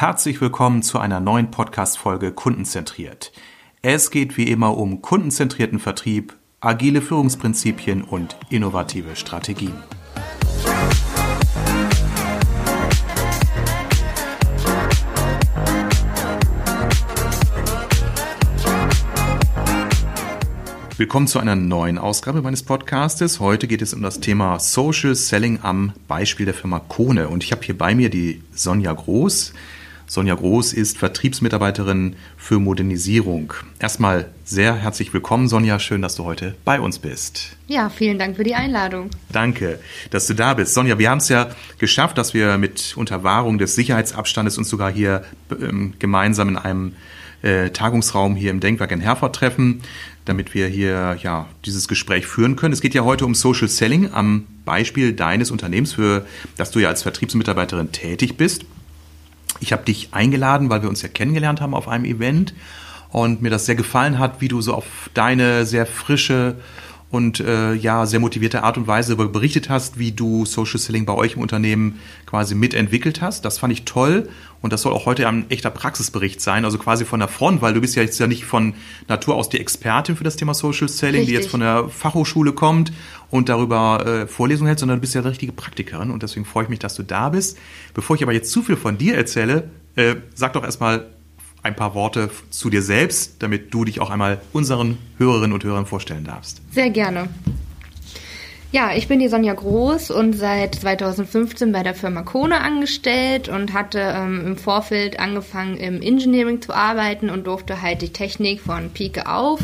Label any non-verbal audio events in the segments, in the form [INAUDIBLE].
Herzlich willkommen zu einer neuen Podcast-Folge Kundenzentriert. Es geht wie immer um kundenzentrierten Vertrieb, agile Führungsprinzipien und innovative Strategien. Willkommen zu einer neuen Ausgabe meines Podcastes. Heute geht es um das Thema Social Selling am Beispiel der Firma Kone. Und ich habe hier bei mir die Sonja Groß. Sonja Groß ist Vertriebsmitarbeiterin für Modernisierung. Erstmal sehr herzlich willkommen, Sonja. Schön, dass du heute bei uns bist. Ja, vielen Dank für die Einladung. Danke, dass du da bist. Sonja, wir haben es ja geschafft, dass wir mit Unterwahrung des Sicherheitsabstandes uns sogar hier ähm, gemeinsam in einem äh, Tagungsraum hier im Denkwerk in Herford treffen damit wir hier ja dieses Gespräch führen können. Es geht ja heute um Social Selling am Beispiel deines Unternehmens, für das du ja als Vertriebsmitarbeiterin tätig bist. Ich habe dich eingeladen, weil wir uns ja kennengelernt haben auf einem Event. Und mir das sehr gefallen hat, wie du so auf deine sehr frische und äh, ja sehr motivierte Art und Weise berichtet hast, wie du Social Selling bei euch im Unternehmen quasi mitentwickelt hast. Das fand ich toll und das soll auch heute ein echter Praxisbericht sein, also quasi von der Front, weil du bist ja jetzt ja nicht von Natur aus die Expertin für das Thema Social Selling, Richtig. die jetzt von der Fachhochschule kommt und darüber äh, Vorlesungen hält, sondern du bist ja eine richtige Praktikerin und deswegen freue ich mich, dass du da bist. Bevor ich aber jetzt zu viel von dir erzähle, äh, sag doch erstmal ein paar Worte zu dir selbst, damit du dich auch einmal unseren Hörerinnen und Hörern vorstellen darfst. Sehr gerne. Ja, ich bin die Sonja Groß und seit 2015 bei der Firma Kone angestellt und hatte ähm, im Vorfeld angefangen im Engineering zu arbeiten und durfte halt die Technik von Pike auf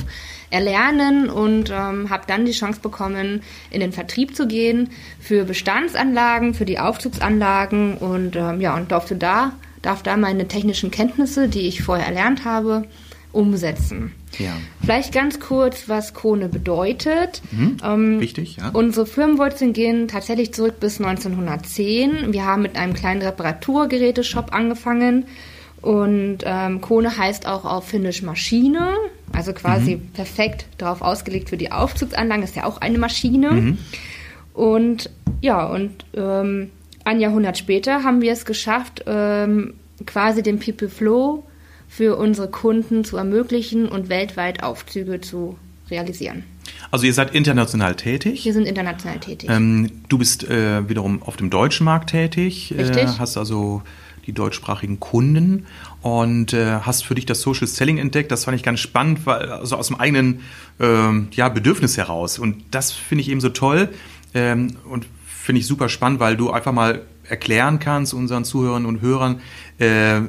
erlernen und ähm, habe dann die Chance bekommen, in den Vertrieb zu gehen für Bestandsanlagen, für die Aufzugsanlagen und ähm, ja und durfte da darf da meine technischen Kenntnisse, die ich vorher erlernt habe, umsetzen. Ja. Vielleicht ganz kurz, was Krone bedeutet. Mhm. Ähm, Wichtig, ja. Unsere Firmenwurzeln gehen tatsächlich zurück bis 1910. Wir haben mit einem kleinen Reparaturgeräteshop angefangen. Und ähm, Kone heißt auch auf Finnisch Maschine, also quasi mhm. perfekt darauf ausgelegt für die Aufzugsanlagen, ist ja auch eine Maschine. Mhm. Und ja, und ähm, ein Jahrhundert später haben wir es geschafft, ähm, quasi den People Flow für unsere Kunden zu ermöglichen und weltweit Aufzüge zu realisieren. Also ihr seid international tätig? Wir sind international tätig. Ähm, du bist äh, wiederum auf dem deutschen Markt tätig, äh, Richtig. Äh, hast also die deutschsprachigen Kunden und äh, hast für dich das Social Selling entdeckt. Das fand ich ganz spannend, weil, also aus dem eigenen ähm, ja, Bedürfnis heraus. Und das finde ich eben so toll. Ähm, und finde ich super spannend, weil du einfach mal erklären kannst unseren Zuhörern und Hörern, äh,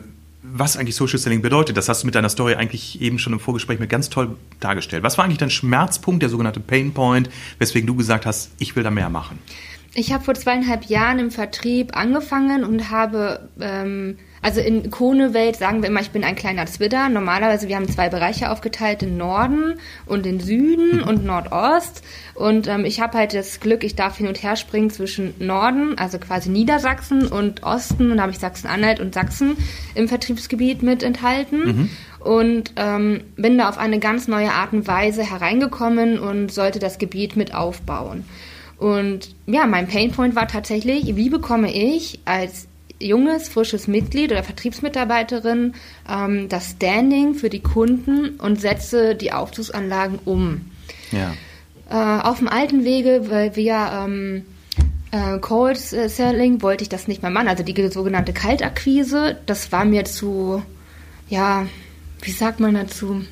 was eigentlich Social Selling bedeutet. Das hast du mit deiner Story eigentlich eben schon im Vorgespräch mit ganz toll dargestellt. Was war eigentlich dein Schmerzpunkt, der sogenannte Pain Point, weswegen du gesagt hast, ich will da mehr machen? Ich habe vor zweieinhalb Jahren im Vertrieb angefangen und habe ähm, also in Kone-Welt sagen wir immer, ich bin ein kleiner Zwitter. Normalerweise, wir haben zwei Bereiche aufgeteilt, den Norden und den Süden mhm. und Nordost. Und ähm, ich habe halt das Glück, ich darf hin und her springen zwischen Norden, also quasi Niedersachsen und Osten. Und da habe ich Sachsen-Anhalt und Sachsen im Vertriebsgebiet mit enthalten. Mhm. Und ähm, bin da auf eine ganz neue Art und Weise hereingekommen und sollte das Gebiet mit aufbauen. Und ja, mein Painpoint war tatsächlich, wie bekomme ich als junges, frisches Mitglied oder Vertriebsmitarbeiterin ähm, das Standing für die Kunden und setze die Aufzugsanlagen um. Ja. Äh, auf dem alten Wege, weil wir ähm, äh, Cold Selling wollte ich das nicht mehr machen, also die sogenannte Kaltakquise, das war mir zu, ja, wie sagt man dazu?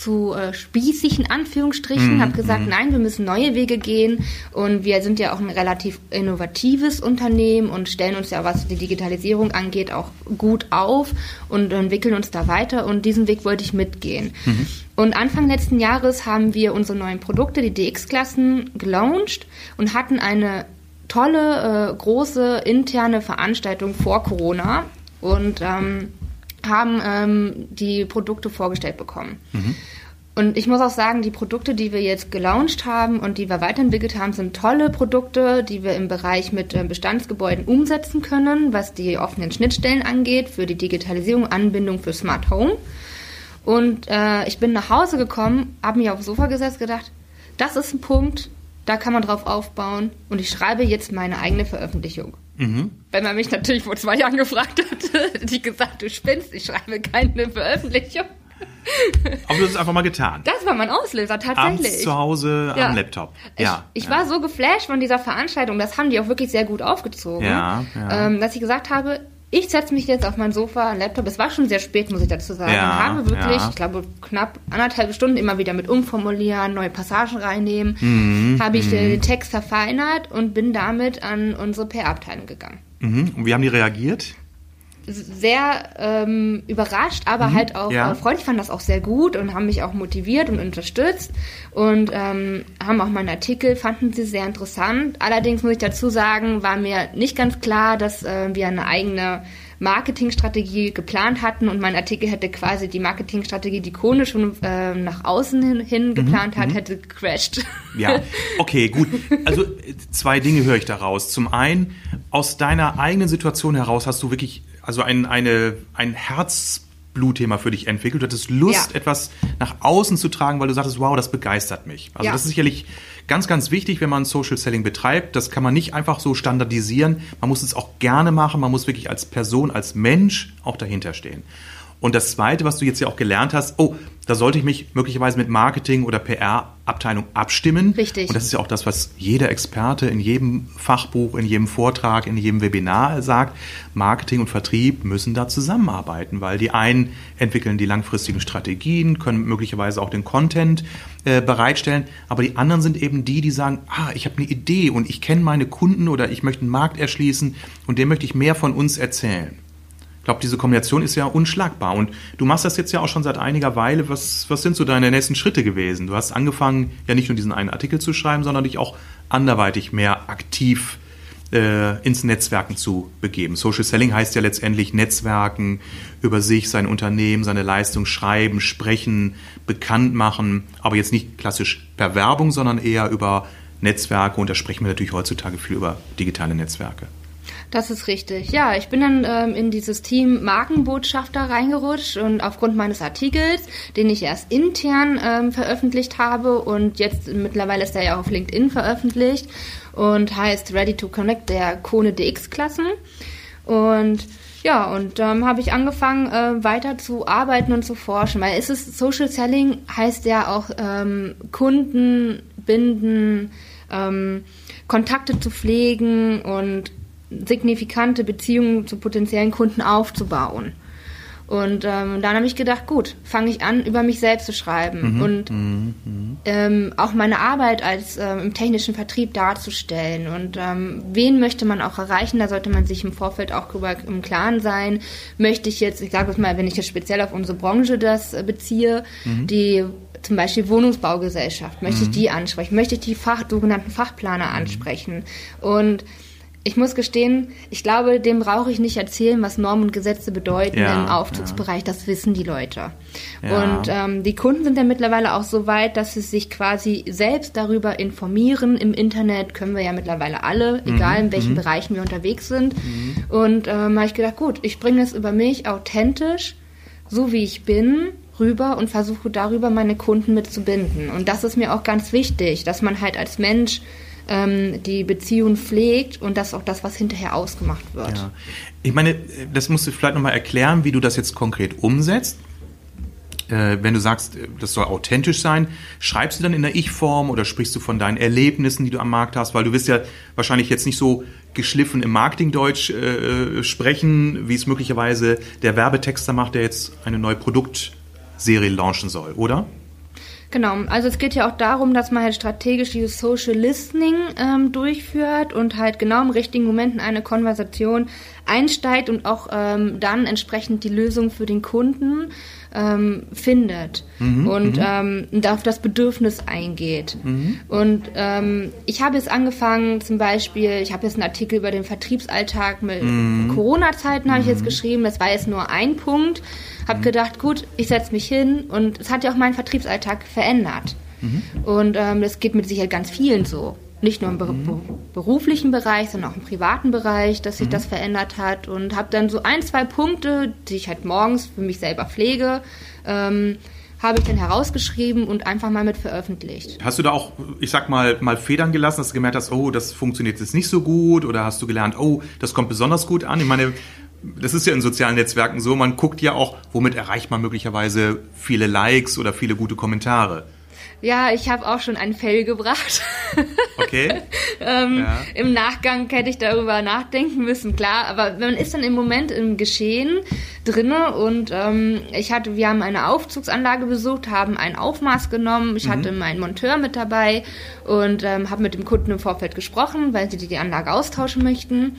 Zu äh, spießig in Anführungsstrichen, mm, habe gesagt, mm. nein, wir müssen neue Wege gehen und wir sind ja auch ein relativ innovatives Unternehmen und stellen uns ja, was die Digitalisierung angeht, auch gut auf und entwickeln uns da weiter und diesen Weg wollte ich mitgehen. Mm. Und Anfang letzten Jahres haben wir unsere neuen Produkte, die DX-Klassen, gelauncht und hatten eine tolle, äh, große interne Veranstaltung vor Corona und ähm, haben ähm, die Produkte vorgestellt bekommen. Mhm. Und ich muss auch sagen, die Produkte, die wir jetzt gelauncht haben und die wir weiterentwickelt haben, sind tolle Produkte, die wir im Bereich mit äh, Bestandsgebäuden umsetzen können, was die offenen Schnittstellen angeht, für die Digitalisierung, Anbindung für Smart Home. Und äh, ich bin nach Hause gekommen, habe mich aufs Sofa gesetzt, gedacht, das ist ein Punkt, da kann man drauf aufbauen und ich schreibe jetzt meine eigene Veröffentlichung. Mhm. Wenn man mich natürlich vor zwei Jahren gefragt hätte, [LAUGHS] hätte ich gesagt, du spinnst, ich schreibe keine Veröffentlichung. Aber du hast es einfach mal getan. Das war mein Auslöser, tatsächlich. Abends zu Hause ja. am Laptop. Ja. Ich, ich ja. war so geflasht von dieser Veranstaltung, das haben die auch wirklich sehr gut aufgezogen, ja, ja. Ähm, dass ich gesagt habe, ich setze mich jetzt auf mein Sofa, Laptop. Es war schon sehr spät, muss ich dazu sagen. Ja, habe wirklich, ja. ich glaube, knapp anderthalb Stunden immer wieder mit umformulieren, neue Passagen reinnehmen. Mhm, habe ich den mhm. Text verfeinert und bin damit an unsere PR-Abteilung gegangen. Mhm. Und wie haben die reagiert? Sehr ähm, überrascht, aber mhm, halt auch ja. äh, freundlich, fanden das auch sehr gut und haben mich auch motiviert und unterstützt und ähm, haben auch meinen Artikel, fanden sie sehr interessant. Allerdings muss ich dazu sagen, war mir nicht ganz klar, dass äh, wir eine eigene Marketingstrategie geplant hatten und mein Artikel hätte quasi die Marketingstrategie, die Kone schon äh, nach außen hin, hin mhm, geplant mhm, hat, hätte gecrashed. Ja, okay, gut. Also zwei Dinge höre ich daraus. Zum einen, aus deiner eigenen Situation heraus hast du wirklich also ein, eine, ein Herzblutthema für dich entwickelt. Du hattest Lust, ja. etwas nach außen zu tragen, weil du sagtest, wow, das begeistert mich. Also ja. das ist sicherlich ganz, ganz wichtig, wenn man Social Selling betreibt. Das kann man nicht einfach so standardisieren. Man muss es auch gerne machen. Man muss wirklich als Person, als Mensch auch dahinter stehen. Und das Zweite, was du jetzt ja auch gelernt hast, oh, da sollte ich mich möglicherweise mit Marketing oder PR-Abteilung abstimmen. Richtig. Und das ist ja auch das, was jeder Experte in jedem Fachbuch, in jedem Vortrag, in jedem Webinar sagt. Marketing und Vertrieb müssen da zusammenarbeiten, weil die einen entwickeln die langfristigen Strategien, können möglicherweise auch den Content äh, bereitstellen, aber die anderen sind eben die, die sagen, ah, ich habe eine Idee und ich kenne meine Kunden oder ich möchte einen Markt erschließen und dem möchte ich mehr von uns erzählen. Ich glaube, diese Kombination ist ja unschlagbar. Und du machst das jetzt ja auch schon seit einiger Weile. Was, was sind so deine nächsten Schritte gewesen? Du hast angefangen, ja nicht nur diesen einen Artikel zu schreiben, sondern dich auch anderweitig mehr aktiv äh, ins Netzwerken zu begeben. Social Selling heißt ja letztendlich Netzwerken, über sich, sein Unternehmen, seine Leistung schreiben, sprechen, bekannt machen, aber jetzt nicht klassisch per Werbung, sondern eher über Netzwerke. Und da sprechen wir natürlich heutzutage viel über digitale Netzwerke. Das ist richtig. Ja, ich bin dann ähm, in dieses Team Markenbotschafter reingerutscht und aufgrund meines Artikels, den ich erst intern ähm, veröffentlicht habe und jetzt mittlerweile ist er ja auf LinkedIn veröffentlicht und heißt Ready to Connect der Kone DX-Klassen. Und ja, und dann ähm, habe ich angefangen, äh, weiter zu arbeiten und zu forschen, weil es ist Social Selling heißt ja auch ähm, Kunden binden, ähm, Kontakte zu pflegen und signifikante Beziehungen zu potenziellen Kunden aufzubauen. Und ähm, dann habe ich gedacht, gut, fange ich an, über mich selbst zu schreiben mhm. und mhm. Ähm, auch meine Arbeit als ähm, im technischen Vertrieb darzustellen. Und ähm, wen möchte man auch erreichen? Da sollte man sich im Vorfeld auch darüber im Klaren sein. Möchte ich jetzt, ich sage es mal, wenn ich jetzt speziell auf unsere Branche das äh, beziehe, mhm. die zum Beispiel Wohnungsbaugesellschaft, möchte ich mhm. die ansprechen? Möchte ich die Fach, sogenannten Fachplaner mhm. ansprechen? Und ich muss gestehen, ich glaube, dem brauche ich nicht erzählen, was Normen und Gesetze bedeuten ja, im Aufzugsbereich. Ja. Das wissen die Leute. Ja. Und ähm, die Kunden sind ja mittlerweile auch so weit, dass sie sich quasi selbst darüber informieren. Im Internet können wir ja mittlerweile alle, mhm. egal in welchen mhm. Bereichen wir unterwegs sind. Mhm. Und ähm, habe ich gedacht, gut, ich bringe es über mich authentisch, so wie ich bin, rüber und versuche darüber meine Kunden mitzubinden. Und das ist mir auch ganz wichtig, dass man halt als Mensch ähm, die Beziehung pflegt und das ist auch das, was hinterher ausgemacht wird. Ja. Ich meine, das musst du vielleicht nochmal erklären, wie du das jetzt konkret umsetzt. Äh, wenn du sagst, das soll authentisch sein, schreibst du dann in der Ich-Form oder sprichst du von deinen Erlebnissen, die du am Markt hast? Weil du wirst ja wahrscheinlich jetzt nicht so geschliffen im Marketingdeutsch äh, sprechen, wie es möglicherweise der Werbetexter macht, der jetzt eine neue Produktserie launchen soll, oder? Genau, also es geht ja auch darum, dass man halt strategisch dieses Social Listening ähm, durchführt und halt genau im richtigen Moment in eine Konversation einsteigt und auch ähm, dann entsprechend die Lösung für den Kunden ähm, findet mhm, und mhm. ähm, auf das Bedürfnis eingeht. Mhm. Und ähm, ich habe jetzt angefangen, zum Beispiel, ich habe jetzt einen Artikel über den Vertriebsalltag mit mhm. Corona-Zeiten habe ich jetzt mhm. geschrieben. Das war jetzt nur ein Punkt. Habe mhm. gedacht, gut, ich setze mich hin und es hat ja auch meinen Vertriebsalltag verändert. Und ähm, das geht mit Sicherheit ganz vielen so nicht nur im mhm. beruflichen Bereich, sondern auch im privaten Bereich, dass sich mhm. das verändert hat und habe dann so ein, zwei Punkte, die ich halt morgens für mich selber pflege, ähm, habe ich dann herausgeschrieben und einfach mal mit veröffentlicht. Hast du da auch, ich sag mal, mal Federn gelassen, dass du gemerkt hast, oh, das funktioniert jetzt nicht so gut oder hast du gelernt, oh, das kommt besonders gut an? Ich meine, das ist ja in sozialen Netzwerken so, man guckt ja auch, womit erreicht man möglicherweise viele Likes oder viele gute Kommentare. Ja, ich habe auch schon ein Fell gebracht. [LAUGHS] Okay. ähm, ja. Im Nachgang hätte ich darüber nachdenken müssen, klar. Aber man ist dann im Moment im Geschehen drinne und ähm, ich hatte, wir haben eine Aufzugsanlage besucht, haben ein Aufmaß genommen. Ich mhm. hatte meinen Monteur mit dabei und ähm, habe mit dem Kunden im Vorfeld gesprochen, weil sie die Anlage austauschen möchten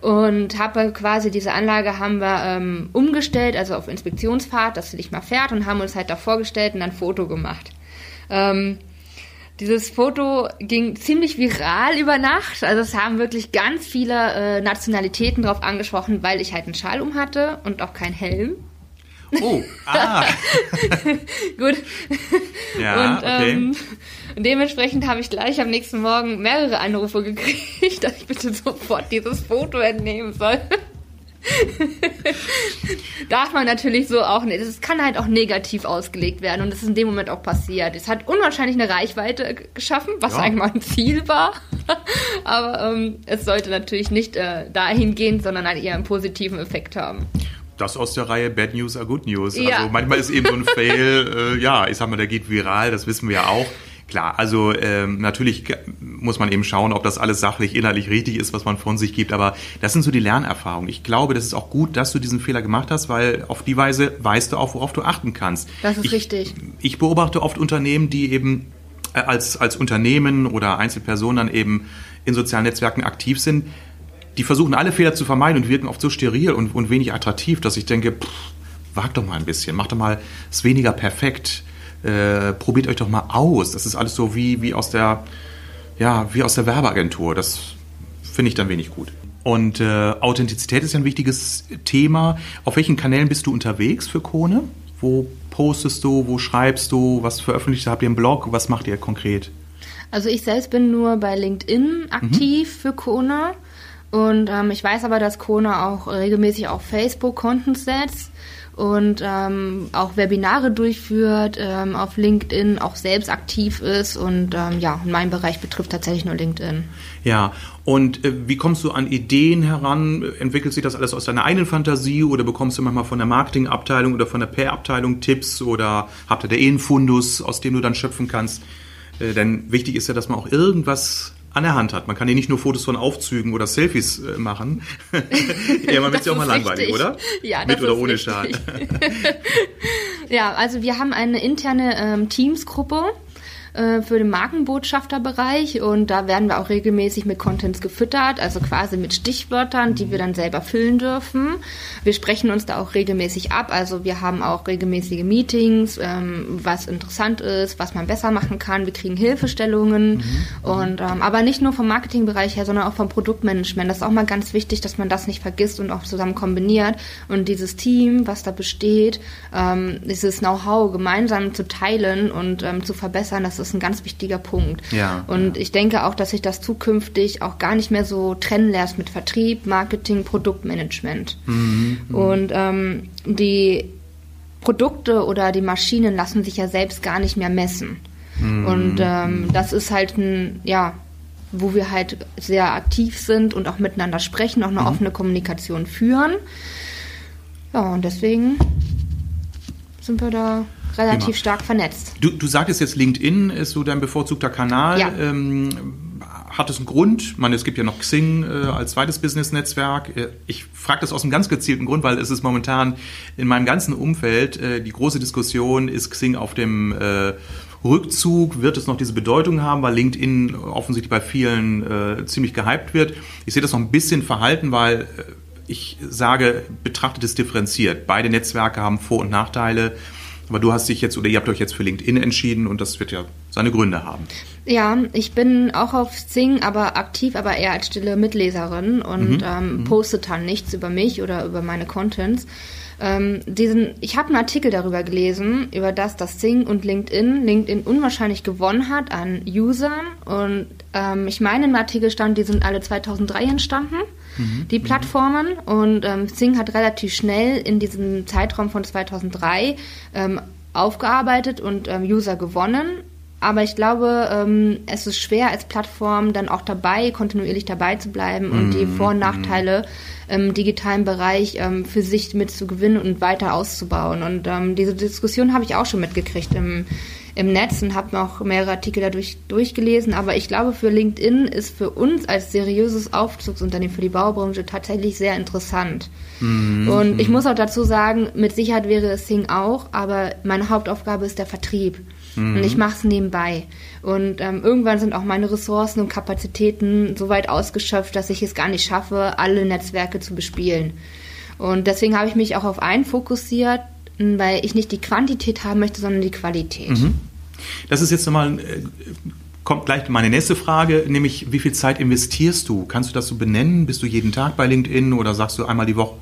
und habe quasi diese Anlage haben wir ähm, umgestellt, also auf Inspektionsfahrt, dass sie nicht mal fährt und haben uns halt da vorgestellt und ein Foto gemacht. Ähm, dieses Foto ging ziemlich viral über Nacht. Also es haben wirklich ganz viele äh, Nationalitäten drauf angesprochen, weil ich halt einen Schal um hatte und auch keinen Helm. Oh, [LAUGHS] ah. Gut. Ja, und, okay. Ähm, dementsprechend habe ich gleich am nächsten Morgen mehrere Anrufe gekriegt, [LAUGHS] dass ich bitte sofort dieses Foto entnehmen soll. [LAUGHS] Darf man natürlich so auch nicht. Es kann halt auch negativ ausgelegt werden und das ist in dem Moment auch passiert. Es hat unwahrscheinlich eine Reichweite geschaffen, was ja. eigentlich mal ein Ziel war. [LAUGHS] Aber ähm, es sollte natürlich nicht äh, dahin gehen, sondern halt eher einen positiven Effekt haben das aus der Reihe Bad News are Good News. Ja. Also manchmal ist eben so ein [LAUGHS] Fail, äh, ja, ich sag mal, der geht viral, das wissen wir ja auch. Klar, also ähm, natürlich muss man eben schauen, ob das alles sachlich, inhaltlich richtig ist, was man von sich gibt. Aber das sind so die Lernerfahrungen. Ich glaube, das ist auch gut, dass du diesen Fehler gemacht hast, weil auf die Weise weißt du auch, worauf du achten kannst. Das ist ich, richtig. Ich beobachte oft Unternehmen, die eben äh, als, als Unternehmen oder Einzelpersonen dann eben in sozialen Netzwerken aktiv sind. Die versuchen alle Fehler zu vermeiden und wirken oft so steril und, und wenig attraktiv, dass ich denke, pff, wag doch mal ein bisschen, mach doch mal es weniger perfekt äh, probiert euch doch mal aus. Das ist alles so wie, wie aus der, ja, wie aus der Werbeagentur. Das finde ich dann wenig gut. Und äh, Authentizität ist ja ein wichtiges Thema. Auf welchen Kanälen bist du unterwegs für Kone? Wo postest du, wo schreibst du, was veröffentlicht habt ihr im Blog, was macht ihr konkret? Also ich selbst bin nur bei LinkedIn aktiv mhm. für Kone. Und ähm, ich weiß aber, dass Kone auch regelmäßig auf Facebook Content setzt und ähm, auch Webinare durchführt, ähm, auf LinkedIn auch selbst aktiv ist und ähm, ja, mein Bereich betrifft tatsächlich nur LinkedIn. Ja, und äh, wie kommst du an Ideen heran? Entwickelt sich das alles aus deiner eigenen Fantasie oder bekommst du manchmal von der Marketingabteilung oder von der PR-Abteilung Tipps oder habt ihr da eh einen Fundus, aus dem du dann schöpfen kannst? Äh, denn wichtig ist ja, dass man auch irgendwas an der Hand hat. Man kann ja nicht nur Fotos von Aufzügen oder Selfies äh, machen. [LAUGHS] ja, man wird ja auch mal langweilig, oder? Ja, Mit oder ohne richtig. Schal. [LAUGHS] ja, also wir haben eine interne ähm, Teams-Gruppe äh, für den Markenbotschafterbereich und da werden wir auch regelmäßig mit Contents gefüttert, also quasi mit Stichwörtern, die wir dann selber füllen dürfen. Wir sprechen uns da auch regelmäßig ab, also wir haben auch regelmäßige Meetings, ähm, was interessant ist, was man besser machen kann. Wir kriegen Hilfestellungen mhm. und ähm, aber nicht nur vom Marketingbereich her, sondern auch vom Produktmanagement. Das ist auch mal ganz wichtig, dass man das nicht vergisst und auch zusammen kombiniert und dieses Team, was da besteht, ähm, dieses Know-how gemeinsam zu teilen und ähm, zu verbessern, das ist ein ganz wichtiger Punkt. Ja, und ja. ich denke auch, dass sich das zukünftig auch gar nicht mehr so trennen lässt mit Vertrieb, Marketing, Produktmanagement. Mhm, mhm, und ähm, die Produkte oder die Maschinen lassen sich ja selbst gar nicht mehr messen. Mhm. Und ähm, das ist halt ein, ja, wo wir halt sehr aktiv sind und auch miteinander sprechen, auch eine mhm. offene Kommunikation führen. Ja, und deswegen sind wir da relativ Prima. stark vernetzt. Du, du sagtest jetzt, LinkedIn ist so dein bevorzugter Kanal. Ja. Ähm, hat es einen Grund? Ich meine, es gibt ja noch Xing äh, als zweites Business-Netzwerk. Äh, ich frage das aus einem ganz gezielten Grund, weil es ist momentan in meinem ganzen Umfeld äh, die große Diskussion, ist Xing auf dem äh, Rückzug, wird es noch diese Bedeutung haben, weil LinkedIn offensichtlich bei vielen äh, ziemlich gehypt wird. Ich sehe das noch ein bisschen verhalten, weil äh, ich sage, betrachtet es differenziert. Beide Netzwerke haben Vor- und Nachteile. Aber du hast dich jetzt oder ihr habt euch jetzt für LinkedIn entschieden und das wird ja seine Gründe haben. Ja, ich bin auch auf Sing, aber aktiv, aber eher als stille Mitleserin und mhm. ähm, mhm. poste dann nichts über mich oder über meine Contents. Ähm, diesen, ich habe einen Artikel darüber gelesen, über das, dass Sing und LinkedIn LinkedIn unwahrscheinlich gewonnen hat an Usern. Und ähm, ich meine, im Artikel stand, die sind alle 2003 entstanden, mhm. die mhm. Plattformen. Und ähm, Sing hat relativ schnell in diesem Zeitraum von 2003 ähm, aufgearbeitet und ähm, User gewonnen. Aber ich glaube, ähm, es ist schwer als Plattform dann auch dabei, kontinuierlich dabei zu bleiben und die Vor- und Nachteile im digitalen Bereich ähm, für sich mit zu gewinnen und weiter auszubauen. Und ähm, diese Diskussion habe ich auch schon mitgekriegt im, im Netz und habe noch mehrere Artikel dadurch durchgelesen. Aber ich glaube, für LinkedIn ist für uns als seriöses Aufzugsunternehmen für die Baubranche tatsächlich sehr interessant. Mhm. Und ich muss auch dazu sagen, mit Sicherheit wäre es Sing auch, aber meine Hauptaufgabe ist der Vertrieb. Mhm. Und ich mache es nebenbei. Und ähm, irgendwann sind auch meine Ressourcen und Kapazitäten so weit ausgeschöpft, dass ich es gar nicht schaffe, alle Netzwerke zu bespielen. Und deswegen habe ich mich auch auf einen fokussiert, weil ich nicht die Quantität haben möchte, sondern die Qualität. Mhm. Das ist jetzt nochmal, äh, kommt gleich meine nächste Frage, nämlich wie viel Zeit investierst du? Kannst du das so benennen? Bist du jeden Tag bei LinkedIn oder sagst du einmal die Woche,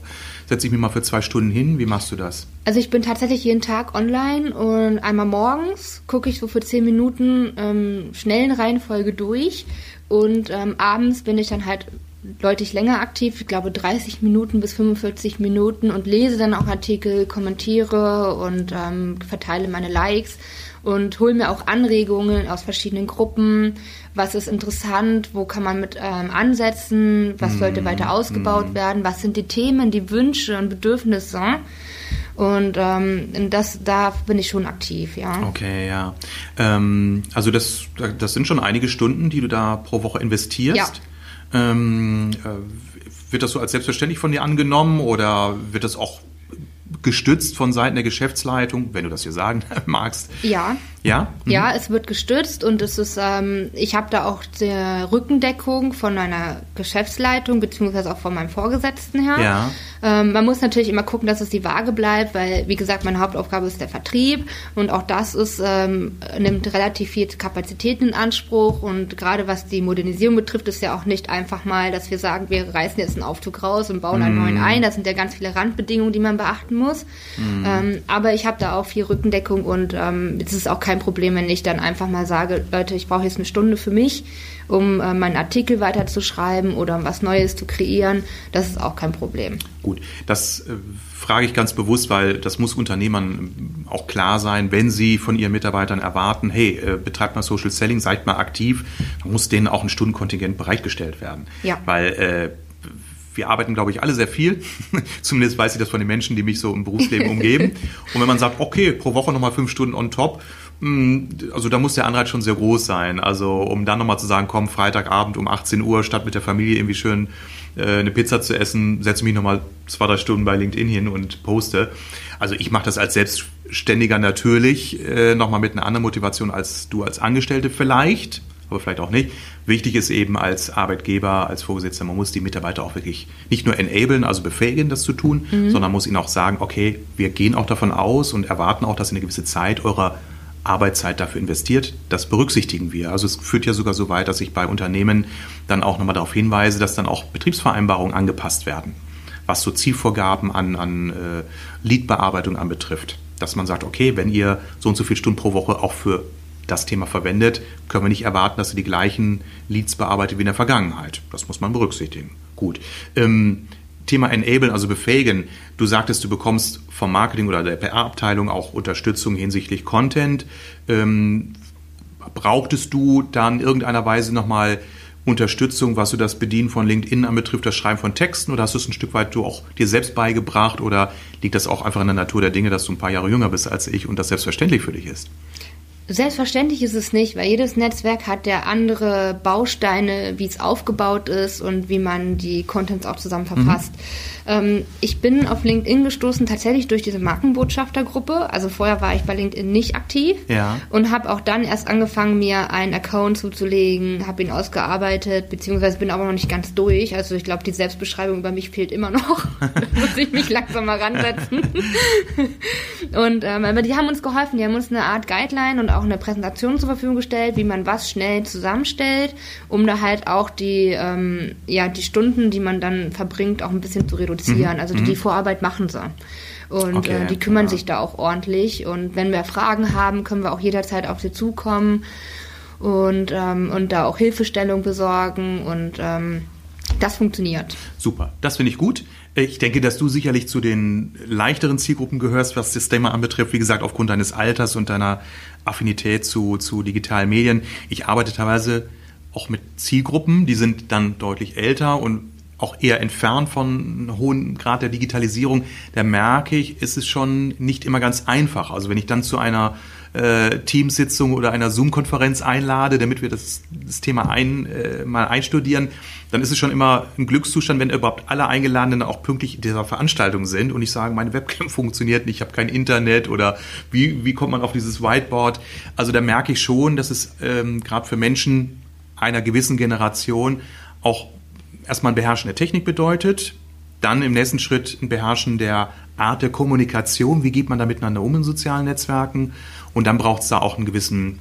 setze ich mich mal für zwei Stunden hin? Wie machst du das? Also ich bin tatsächlich jeden Tag online und einmal morgens gucke ich so für zehn Minuten ähm, schnellen Reihenfolge durch und ähm, abends bin ich dann halt deutlich länger aktiv, ich glaube 30 Minuten bis 45 Minuten und lese dann auch Artikel, kommentiere und ähm, verteile meine Likes und hole mir auch Anregungen aus verschiedenen Gruppen. Was ist interessant? Wo kann man mit ähm, ansetzen? Was mm, sollte weiter ausgebaut mm. werden? Was sind die Themen, die Wünsche und Bedürfnisse? Und ähm, das, da bin ich schon aktiv, ja. Okay, ja. Ähm, also das, das sind schon einige Stunden, die du da pro Woche investierst. Ja. Ähm, äh, wird das so als selbstverständlich von dir angenommen oder wird das auch gestützt von Seiten der Geschäftsleitung, wenn du das hier sagen [LAUGHS] magst? Ja. Ja? Mhm. Ja, es wird gestützt und es ist, ähm, ich habe da auch die Rückendeckung von meiner Geschäftsleitung beziehungsweise auch von meinem Vorgesetzten her. Ja. Ähm, man muss natürlich immer gucken, dass es die Waage bleibt, weil, wie gesagt, meine Hauptaufgabe ist der Vertrieb und auch das ist, ähm, nimmt relativ viel Kapazität in Anspruch und gerade was die Modernisierung betrifft, ist ja auch nicht einfach mal, dass wir sagen, wir reißen jetzt einen Aufzug raus und bauen einen mm. neuen ein. Das sind ja ganz viele Randbedingungen, die man beachten muss. Mm. Ähm, aber ich habe da auch viel Rückendeckung und ähm, es ist auch kein Problem, wenn ich dann einfach mal sage, Leute, ich brauche jetzt eine Stunde für mich um äh, meinen Artikel weiterzuschreiben oder um was Neues zu kreieren. Das ist auch kein Problem. Gut, das äh, frage ich ganz bewusst, weil das muss Unternehmern auch klar sein, wenn sie von ihren Mitarbeitern erwarten, hey, äh, betreibt mal Social Selling, seid mal aktiv, dann muss denen auch ein Stundenkontingent bereitgestellt werden. Ja. Weil äh, wir arbeiten, glaube ich, alle sehr viel. [LAUGHS] Zumindest weiß ich das von den Menschen, die mich so im Berufsleben [LAUGHS] umgeben. Und wenn man sagt, okay, pro Woche nochmal fünf Stunden on top, also da muss der Anreiz schon sehr groß sein. Also um dann nochmal zu sagen, komm, Freitagabend um 18 Uhr, statt mit der Familie irgendwie schön äh, eine Pizza zu essen, setze mich nochmal zwei, drei Stunden bei LinkedIn hin und poste. Also ich mache das als Selbstständiger natürlich äh, nochmal mit einer anderen Motivation als du als Angestellte vielleicht, aber vielleicht auch nicht. Wichtig ist eben als Arbeitgeber, als Vorgesetzter, man muss die Mitarbeiter auch wirklich nicht nur enablen, also befähigen, das zu tun, mhm. sondern muss ihnen auch sagen, okay, wir gehen auch davon aus und erwarten auch, dass sie eine gewisse Zeit eurer Arbeitszeit dafür investiert. Das berücksichtigen wir. Also es führt ja sogar so weit, dass ich bei Unternehmen dann auch nochmal darauf hinweise, dass dann auch Betriebsvereinbarungen angepasst werden, was so Zielvorgaben an, an äh, Leadbearbeitung anbetrifft. Dass man sagt, okay, wenn ihr so und so viele Stunden pro Woche auch für das Thema verwendet, können wir nicht erwarten, dass ihr die gleichen Leads bearbeitet wie in der Vergangenheit. Das muss man berücksichtigen. Gut. Ähm, Thema Enablen, also befähigen. Du sagtest, du bekommst vom Marketing oder der PR-Abteilung auch Unterstützung hinsichtlich Content. Ähm, brauchtest du dann irgendeiner Weise nochmal Unterstützung, was so das Bedienen von LinkedIn anbetrifft, das Schreiben von Texten oder hast du es ein Stück weit du auch dir selbst beigebracht oder liegt das auch einfach in der Natur der Dinge, dass du ein paar Jahre jünger bist als ich und das selbstverständlich für dich ist? Selbstverständlich ist es nicht, weil jedes Netzwerk hat ja andere Bausteine, wie es aufgebaut ist und wie man die Contents auch zusammen verfasst. Mhm. Ähm, ich bin auf LinkedIn gestoßen tatsächlich durch diese Markenbotschaftergruppe. Also vorher war ich bei LinkedIn nicht aktiv ja. und habe auch dann erst angefangen, mir einen Account zuzulegen, habe ihn ausgearbeitet, beziehungsweise bin aber noch nicht ganz durch. Also ich glaube, die Selbstbeschreibung über mich fehlt immer noch. da [LAUGHS] [LAUGHS] muss ich mich langsam mal ransetzen. [LAUGHS] und ähm, aber die haben uns geholfen, die haben uns eine Art Guideline und auch eine Präsentation zur Verfügung gestellt, wie man was schnell zusammenstellt, um da halt auch die, ähm, ja, die Stunden, die man dann verbringt, auch ein bisschen zu reduzieren. Mhm. Also die, die mhm. Vorarbeit machen sie. Und okay, äh, die kümmern ja. sich da auch ordentlich. Und wenn wir Fragen haben, können wir auch jederzeit auf sie zukommen und, ähm, und da auch Hilfestellung besorgen und ähm, das funktioniert. Super, das finde ich gut. Ich denke, dass du sicherlich zu den leichteren Zielgruppen gehörst, was das Thema anbetrifft. Wie gesagt, aufgrund deines Alters und deiner Affinität zu, zu digitalen Medien. Ich arbeite teilweise auch mit Zielgruppen, die sind dann deutlich älter und auch eher entfernt von einem hohen Grad der Digitalisierung. Da merke ich, ist es schon nicht immer ganz einfach. Also wenn ich dann zu einer äh, Teamsitzung oder einer Zoom-Konferenz einlade, damit wir das, das Thema ein, äh, mal einstudieren, dann ist es schon immer ein Glückszustand, wenn überhaupt alle Eingeladenen auch pünktlich in dieser Veranstaltung sind und ich sage, meine Webcam [LAUGHS] funktioniert nicht, ich habe kein Internet oder wie, wie kommt man auf dieses Whiteboard? Also da merke ich schon, dass es ähm, gerade für Menschen einer gewissen Generation auch erstmal ein Beherrschen der Technik bedeutet, dann im nächsten Schritt ein Beherrschen der Art der Kommunikation, wie geht man da miteinander um in sozialen Netzwerken und dann braucht es da auch einen gewissen,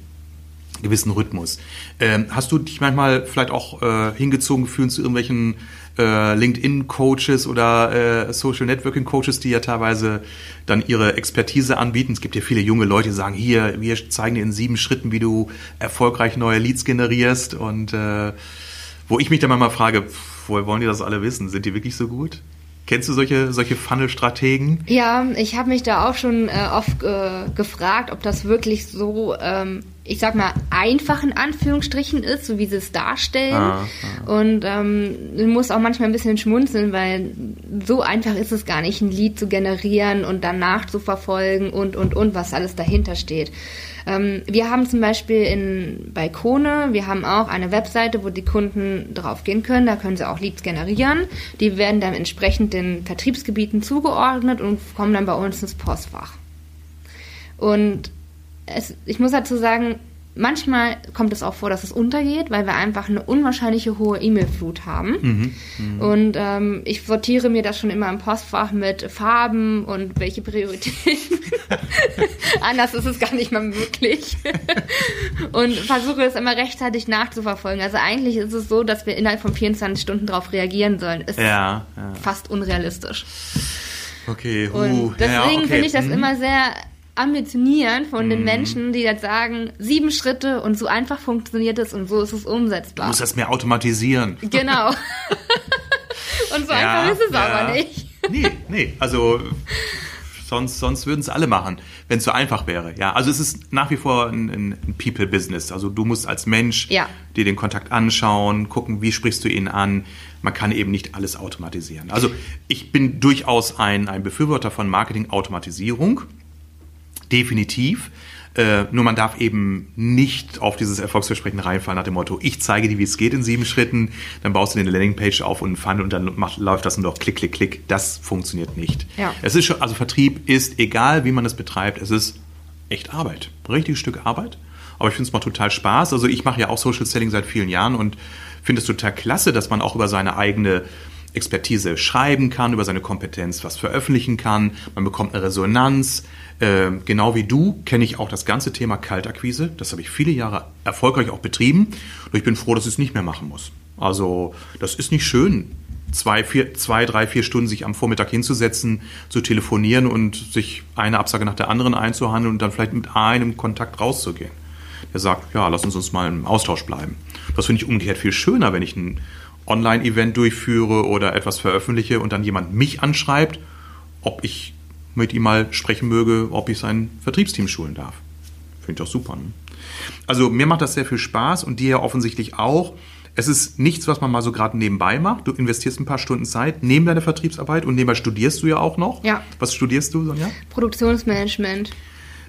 gewissen Rhythmus. Ähm, hast du dich manchmal vielleicht auch äh, hingezogen gefühlt zu irgendwelchen äh, LinkedIn-Coaches oder äh, Social Networking-Coaches, die ja teilweise dann ihre Expertise anbieten? Es gibt ja viele junge Leute, die sagen, hier, wir zeigen dir in sieben Schritten, wie du erfolgreich neue Leads generierst und äh, wo ich mich dann manchmal frage, woher wollen die das alle wissen? Sind die wirklich so gut? Kennst du solche, solche Funnel-Strategen? Ja, ich habe mich da auch schon äh, oft äh, gefragt, ob das wirklich so, ähm, ich sag mal, einfach in Anführungsstrichen ist, so wie sie es darstellen. Ah, ah. Und ähm, du musst auch manchmal ein bisschen schmunzeln, weil so einfach ist es gar nicht, ein Lied zu generieren und danach zu verfolgen und, und, und, was alles dahinter steht. Ähm, wir haben zum Beispiel in Balkone, wir haben auch eine Webseite, wo die Kunden drauf gehen können. Da können sie auch Leads generieren. Die werden dann entsprechend den Vertriebsgebieten zugeordnet und kommen dann bei uns ins Postfach. Und es, ich muss dazu sagen, Manchmal kommt es auch vor, dass es untergeht, weil wir einfach eine unwahrscheinliche hohe E-Mail-Flut haben. Mhm, mh. Und ähm, ich sortiere mir das schon immer im Postfach mit Farben und welche Prioritäten. [LAUGHS] Anders ist es gar nicht mehr möglich. [LAUGHS] und versuche es immer rechtzeitig nachzuverfolgen. Also eigentlich ist es so, dass wir innerhalb von 24 Stunden darauf reagieren sollen. Ist ja, ja. fast unrealistisch. Okay, huh. Und deswegen ja, okay. finde ich das mhm. immer sehr ambitionieren von den mhm. Menschen, die jetzt sagen, sieben Schritte und so einfach funktioniert es und so ist es umsetzbar. Du musst das mehr automatisieren. Genau. [LAUGHS] und so ja, einfach ist es ja. aber nicht. nee, nee, also sonst, sonst würden es alle machen, wenn es so einfach wäre. Ja, also es ist nach wie vor ein, ein People-Business. Also du musst als Mensch ja. dir den Kontakt anschauen, gucken, wie sprichst du ihn an. Man kann eben nicht alles automatisieren. Also ich bin durchaus ein, ein Befürworter von Marketing-Automatisierung definitiv. Äh, nur man darf eben nicht auf dieses Erfolgsversprechen reinfallen nach dem Motto, ich zeige dir, wie es geht in sieben Schritten, dann baust du eine Landingpage auf und einen Funnel und dann macht, läuft das nur noch klick, klick, klick. Das funktioniert nicht. Ja. Es ist schon, also Vertrieb ist, egal wie man es betreibt, es ist echt Arbeit. Ein richtiges Stück Arbeit. Aber ich finde es mal total Spaß. Also ich mache ja auch Social Selling seit vielen Jahren und finde es total klasse, dass man auch über seine eigene Expertise schreiben kann, über seine Kompetenz was veröffentlichen kann. Man bekommt eine Resonanz. Äh, genau wie du kenne ich auch das ganze Thema Kaltakquise. Das habe ich viele Jahre erfolgreich auch betrieben. Und ich bin froh, dass ich es nicht mehr machen muss. Also das ist nicht schön, zwei, vier, zwei, drei, vier Stunden sich am Vormittag hinzusetzen, zu telefonieren und sich eine Absage nach der anderen einzuhandeln und dann vielleicht mit einem Kontakt rauszugehen. Der sagt, ja, lass uns uns mal im Austausch bleiben. Das finde ich umgekehrt viel schöner, wenn ich ein Online-Event durchführe oder etwas veröffentliche und dann jemand mich anschreibt, ob ich mit ihm mal sprechen möge, ob ich sein Vertriebsteam schulen darf. Finde ich doch super. Ne? Also mir macht das sehr viel Spaß und dir ja offensichtlich auch. Es ist nichts, was man mal so gerade nebenbei macht. Du investierst ein paar Stunden Zeit neben deiner Vertriebsarbeit und nebenbei studierst du ja auch noch. Ja. Was studierst du, Sonja? Produktionsmanagement.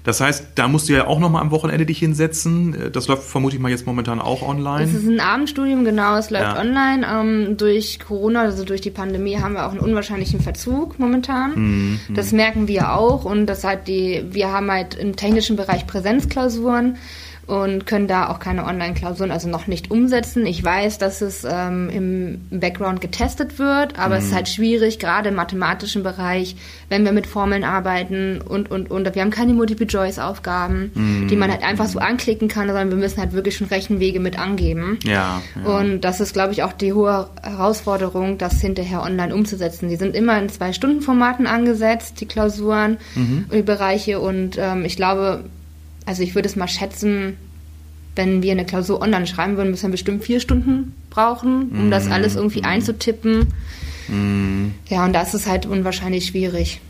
Das heißt, da musst du ja auch nochmal am Wochenende dich hinsetzen. Das läuft vermute ich mal jetzt momentan auch online. Das ist ein Abendstudium, genau, es läuft ja. online. Ähm, durch Corona, also durch die Pandemie, haben wir auch einen unwahrscheinlichen Verzug momentan. Mhm. Das merken wir auch und das hat die, wir haben halt im technischen Bereich Präsenzklausuren und können da auch keine Online-Klausuren, also noch nicht umsetzen. Ich weiß, dass es ähm, im Background getestet wird, aber mhm. es ist mhm. halt schwierig, gerade im mathematischen Bereich, wenn wir mit Formeln arbeiten und, und, und. Wir haben keine Multiple-Choice-Aufgaben, mhm. die man halt einfach so anklicken kann, sondern wir müssen halt wirklich schon Rechenwege mit angeben. Ja, ja. Und das ist, glaube ich, auch die hohe Herausforderung, das hinterher online umzusetzen. Die sind immer in zwei Stunden Formaten angesetzt, die Klausuren, mhm. die Bereiche und ähm, ich glaube, also ich würde es mal schätzen, wenn wir eine Klausur online schreiben würden, müssen wir bestimmt vier Stunden brauchen, um mm. das alles irgendwie einzutippen. Mhm. Ja, und das ist halt unwahrscheinlich schwierig.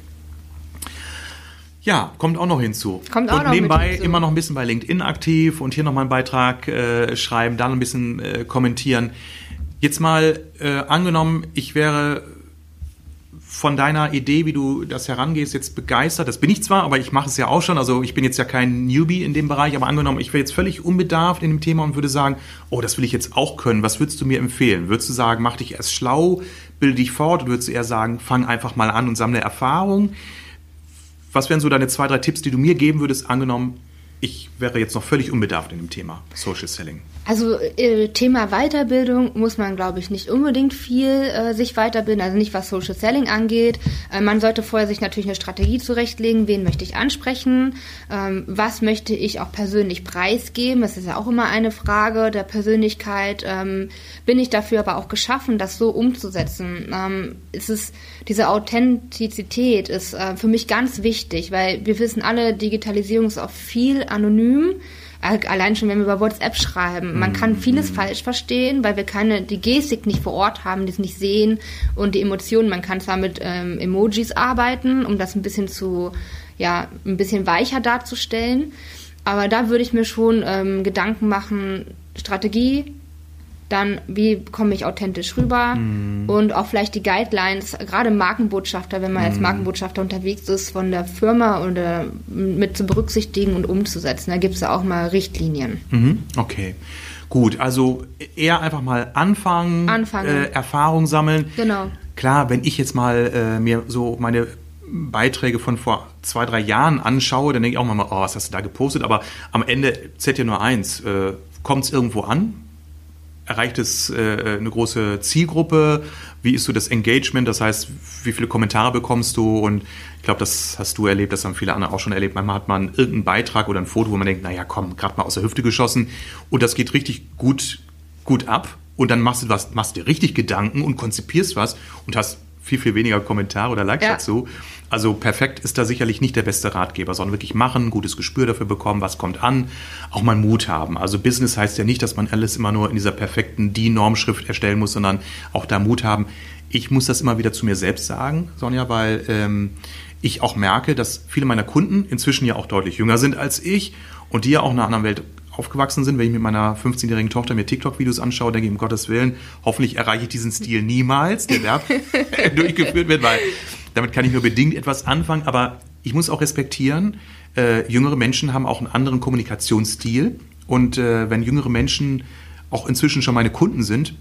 Ja, kommt auch noch hinzu. Kommt auch und noch nebenbei hinzu. immer noch ein bisschen bei LinkedIn aktiv und hier nochmal einen Beitrag äh, schreiben, dann ein bisschen äh, kommentieren. Jetzt mal äh, angenommen, ich wäre von deiner Idee, wie du das herangehst, jetzt begeistert. Das bin ich zwar, aber ich mache es ja auch schon. Also ich bin jetzt ja kein Newbie in dem Bereich, aber angenommen, ich wäre jetzt völlig unbedarft in dem Thema und würde sagen, oh, das will ich jetzt auch können. Was würdest du mir empfehlen? Würdest du sagen, mach dich erst schlau, bilde dich fort? Oder würdest du eher sagen, fang einfach mal an und sammle Erfahrung? Was wären so deine zwei, drei Tipps, die du mir geben würdest, angenommen, ich wäre jetzt noch völlig unbedarft in dem Thema Social Selling? Also äh, Thema Weiterbildung muss man, glaube ich, nicht unbedingt viel äh, sich weiterbilden, also nicht was Social Selling angeht. Äh, man sollte vorher sich natürlich eine Strategie zurechtlegen, wen möchte ich ansprechen, ähm, was möchte ich auch persönlich preisgeben. Das ist ja auch immer eine Frage der Persönlichkeit. Ähm, bin ich dafür aber auch geschaffen, das so umzusetzen? Ähm, ist es diese Authentizität ist äh, für mich ganz wichtig, weil wir wissen alle, Digitalisierung ist auch viel anonym. Allein schon, wenn wir über WhatsApp schreiben. Man kann vieles falsch verstehen, weil wir keine, die Gestik nicht vor Ort haben, die es nicht sehen und die Emotionen. Man kann zwar mit ähm, Emojis arbeiten, um das ein bisschen zu, ja, ein bisschen weicher darzustellen. Aber da würde ich mir schon ähm, Gedanken machen, Strategie, dann wie komme ich authentisch rüber Mhm. und auch vielleicht die Guidelines, gerade Markenbotschafter, wenn man Mhm. als Markenbotschafter unterwegs ist, von der Firma oder mit zu berücksichtigen und umzusetzen. Da gibt es ja auch mal Richtlinien. Mhm, okay. Gut, also eher einfach mal anfangen, Anfangen. Äh, Erfahrung sammeln. Genau. Klar, wenn ich jetzt mal äh, mir so meine Beiträge von vor zwei, drei Jahren anschaue, dann denke ich auch mal, oh, was hast du da gepostet? Aber am Ende zählt ja nur eins. Äh, Kommt es irgendwo an? Erreicht es äh, eine große Zielgruppe? Wie ist so das Engagement? Das heißt, wie viele Kommentare bekommst du? Und ich glaube, das hast du erlebt, das haben viele andere auch schon erlebt. Manchmal hat man irgendeinen Beitrag oder ein Foto, wo man denkt, naja, komm, gerade mal aus der Hüfte geschossen. Und das geht richtig gut, gut ab. Und dann machst du was, machst dir richtig Gedanken und konzipierst was und hast viel, viel weniger Kommentare oder Likes Ja. dazu. Also perfekt ist da sicherlich nicht der beste Ratgeber, sondern wirklich machen, ein gutes Gespür dafür bekommen, was kommt an, auch mal Mut haben. Also Business heißt ja nicht, dass man alles immer nur in dieser perfekten DIN-Normschrift erstellen muss, sondern auch da Mut haben. Ich muss das immer wieder zu mir selbst sagen, Sonja, weil ähm, ich auch merke, dass viele meiner Kunden inzwischen ja auch deutlich jünger sind als ich und die ja auch in einer anderen Welt aufgewachsen sind. Wenn ich mit meiner 15-jährigen Tochter mir TikTok-Videos anschaue, denke ich, um Gottes Willen, hoffentlich erreiche ich diesen Stil niemals, der da [LAUGHS] [LAUGHS] durchgeführt wird, weil damit kann ich nur bedingt etwas anfangen. Aber ich muss auch respektieren, äh, jüngere Menschen haben auch einen anderen Kommunikationsstil. Und äh, wenn jüngere Menschen auch inzwischen schon meine Kunden sind,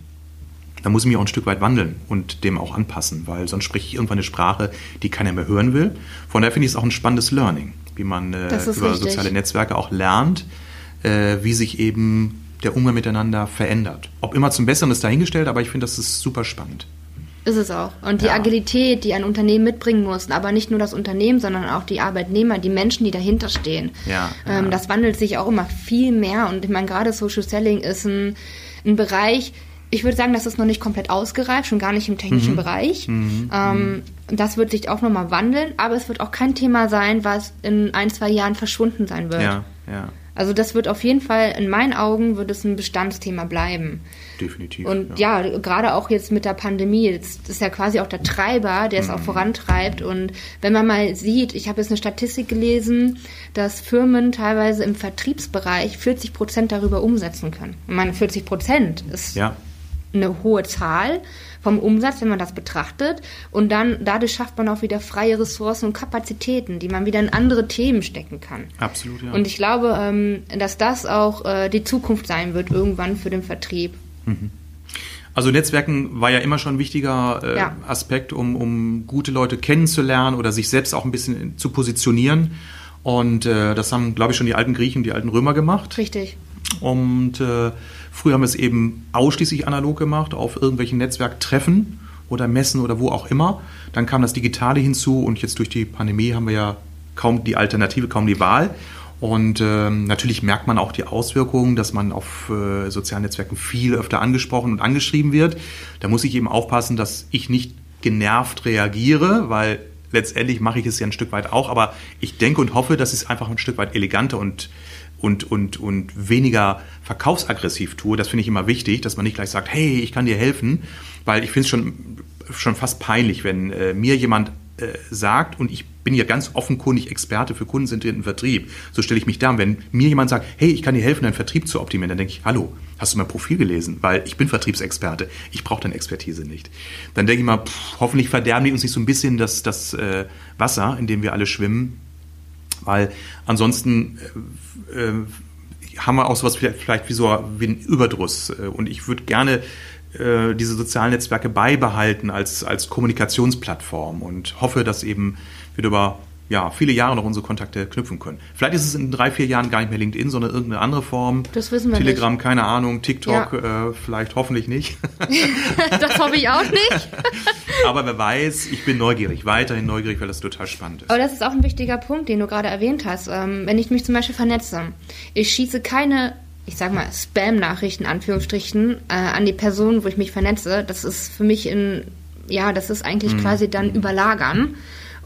dann muss ich mich auch ein Stück weit wandeln und dem auch anpassen, weil sonst spreche ich irgendwann eine Sprache, die keiner mehr hören will. Von daher finde ich es auch ein spannendes Learning, wie man äh, über richtig. soziale Netzwerke auch lernt, äh, wie sich eben der Umgang miteinander verändert. Ob immer zum Besseren ist dahingestellt, aber ich finde, das ist super spannend. Ist es auch. Und die Ja. Agilität, die ein Unternehmen mitbringen muss, aber nicht nur das Unternehmen, sondern auch die Arbeitnehmer, die Menschen, die dahinter stehen. Ja, Ähm, ja. Das wandelt sich auch immer viel mehr. Und ich meine, gerade Social Selling ist ein, ein Bereich, ich würde sagen, das ist noch nicht komplett ausgereift, schon gar nicht im technischen Mhm. Bereich. Ähm, das wird sich auch nochmal wandeln, aber es wird auch kein Thema sein, was in ein, zwei Jahren verschwunden sein wird. Ja, ja, Also das wird auf jeden Fall, in meinen Augen, wird es ein Bestandsthema bleiben. definitiv. Und ja, gerade auch jetzt mit der Pandemie, das ist ja quasi auch der Treiber, der es Mhm. auch vorantreibt. Und wenn man mal sieht, ich habe jetzt eine Statistik gelesen, dass Firmen teilweise im Vertriebsbereich 40 Prozent darüber umsetzen können. Ich meine, 40 Prozent ist Ja, eine hohe Zahl vom Umsatz, wenn man das betrachtet. Und dann dadurch schafft man auch wieder freie Ressourcen und Kapazitäten, die man wieder in andere Themen stecken kann. absolut, ja. Und ich glaube, ähm, dass das auch äh, die Zukunft sein wird irgendwann für den Vertrieb. Also Netzwerken war ja immer schon ein wichtiger äh, Ja. Aspekt, um, um gute Leute kennenzulernen oder sich selbst auch ein bisschen zu positionieren. Und äh, das haben, glaube ich, schon die alten Griechen, die alten Römer gemacht. Richtig. Und äh, früher haben wir es eben ausschließlich analog gemacht, auf irgendwelchen Netzwerktreffen oder Messen oder wo auch immer. Dann kam das Digitale hinzu und jetzt durch die Pandemie haben wir ja kaum die Alternative, kaum die Wahl. Und ähm, natürlich merkt man auch die Auswirkungen, dass man auf äh, sozialen Netzwerken viel öfter angesprochen und angeschrieben wird. Da muss ich eben aufpassen, dass ich nicht genervt reagiere, weil letztendlich mache ich es ja ein Stück weit auch, aber ich denke und hoffe, dass ich es einfach ein Stück weit eleganter und und, und, und weniger verkaufsaggressiv tue. Das finde ich immer wichtig, dass man nicht gleich sagt, hey, ich kann dir helfen, weil ich finde es schon schon fast peinlich, wenn äh, mir jemand äh, sagt, und ich bin ja ganz offenkundig Experte für kundenzentrierten Vertrieb, so stelle ich mich da. Und wenn mir jemand sagt, hey, ich kann dir helfen, deinen Vertrieb zu optimieren, dann denke ich, hallo, hast du mein Profil gelesen? Weil ich bin Vertriebsexperte, ich brauche deine Expertise nicht. Dann denke ich mal, pff, hoffentlich verderben die uns nicht so ein bisschen das, das äh, Wasser, in dem wir alle schwimmen, weil ansonsten äh, äh, haben wir auch sowas vielleicht, vielleicht wie so wie ein Überdruss. Äh, und ich würde gerne äh, diese sozialen Netzwerke beibehalten als, als Kommunikationsplattform und hoffe, dass eben wir über ja, viele Jahre noch unsere Kontakte knüpfen können. Vielleicht ist es in drei, vier Jahren gar nicht mehr LinkedIn, sondern irgendeine andere Form. Das wissen wir Telegram, nicht. keine Ahnung, TikTok, ja. äh, vielleicht hoffentlich nicht. [LAUGHS] das hoffe ich auch nicht. [LAUGHS] Aber wer weiß, ich bin neugierig, weiterhin neugierig, weil das total spannend ist. Aber das ist auch ein wichtiger Punkt, den du gerade erwähnt hast. Ähm, wenn ich mich zum Beispiel vernetze, ich schieße keine ich sag mal, Spam-Nachrichten, Anführungsstrichen, äh, an die Person, wo ich mich vernetze. Das ist für mich in, ja, das ist eigentlich mhm. quasi dann überlagern.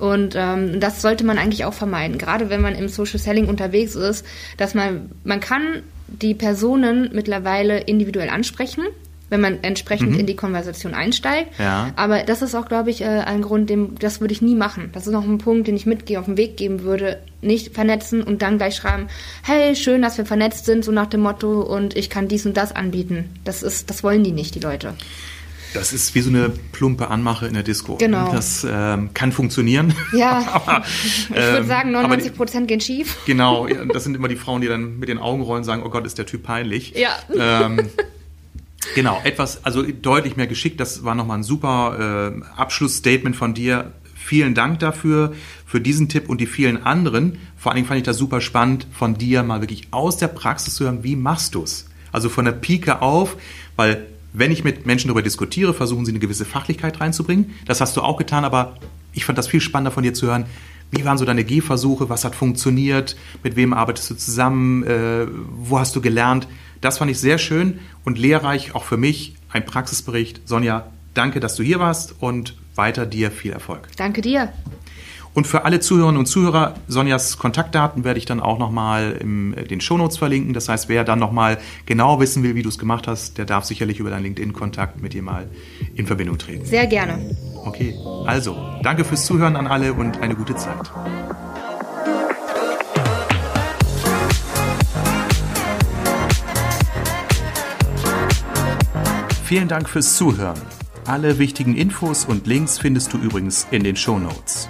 Und ähm, das sollte man eigentlich auch vermeiden, gerade wenn man im Social Selling unterwegs ist, dass man, man kann die Personen mittlerweile individuell ansprechen wenn man entsprechend mhm. in die Konversation einsteigt. Ja. Aber das ist auch, glaube ich, äh, ein Grund, dem, das würde ich nie machen. Das ist noch ein Punkt, den ich mitgehe, auf den Weg geben würde. Nicht vernetzen und dann gleich schreiben, hey, schön, dass wir vernetzt sind, so nach dem Motto, und ich kann dies und das anbieten. Das ist, das wollen die nicht, die Leute. Das ist wie so eine plumpe Anmache in der Disco. Genau. Das ähm, kann funktionieren. Ja. [LAUGHS] aber, [LAUGHS] ich würde ähm, sagen, 99 Prozent gehen schief. Genau. Das sind immer die Frauen, die dann mit den Augen rollen und sagen, oh Gott, ist der Typ peinlich. Ja. Ähm, [LAUGHS] Genau, etwas, also deutlich mehr geschickt. Das war nochmal ein super äh, Abschlussstatement von dir. Vielen Dank dafür, für diesen Tipp und die vielen anderen. Vor allen Dingen fand ich das super spannend, von dir mal wirklich aus der Praxis zu hören, wie machst du's? Also von der Pike auf, weil wenn ich mit Menschen darüber diskutiere, versuchen sie eine gewisse Fachlichkeit reinzubringen. Das hast du auch getan, aber ich fand das viel spannender von dir zu hören. Wie waren so deine Gehversuche? Was hat funktioniert? Mit wem arbeitest du zusammen? Äh, wo hast du gelernt? Das fand ich sehr schön und lehrreich, auch für mich. Ein Praxisbericht. Sonja, danke, dass du hier warst und weiter dir viel Erfolg. Danke dir. Und für alle Zuhörerinnen und Zuhörer, Sonjas Kontaktdaten werde ich dann auch nochmal in den Shownotes verlinken. Das heißt, wer dann nochmal genau wissen will, wie du es gemacht hast, der darf sicherlich über deinen LinkedIn-Kontakt mit dir mal in Verbindung treten. Sehr gerne. Okay, also danke fürs Zuhören an alle und eine gute Zeit. Vielen Dank fürs Zuhören. Alle wichtigen Infos und Links findest du übrigens in den Show Notes.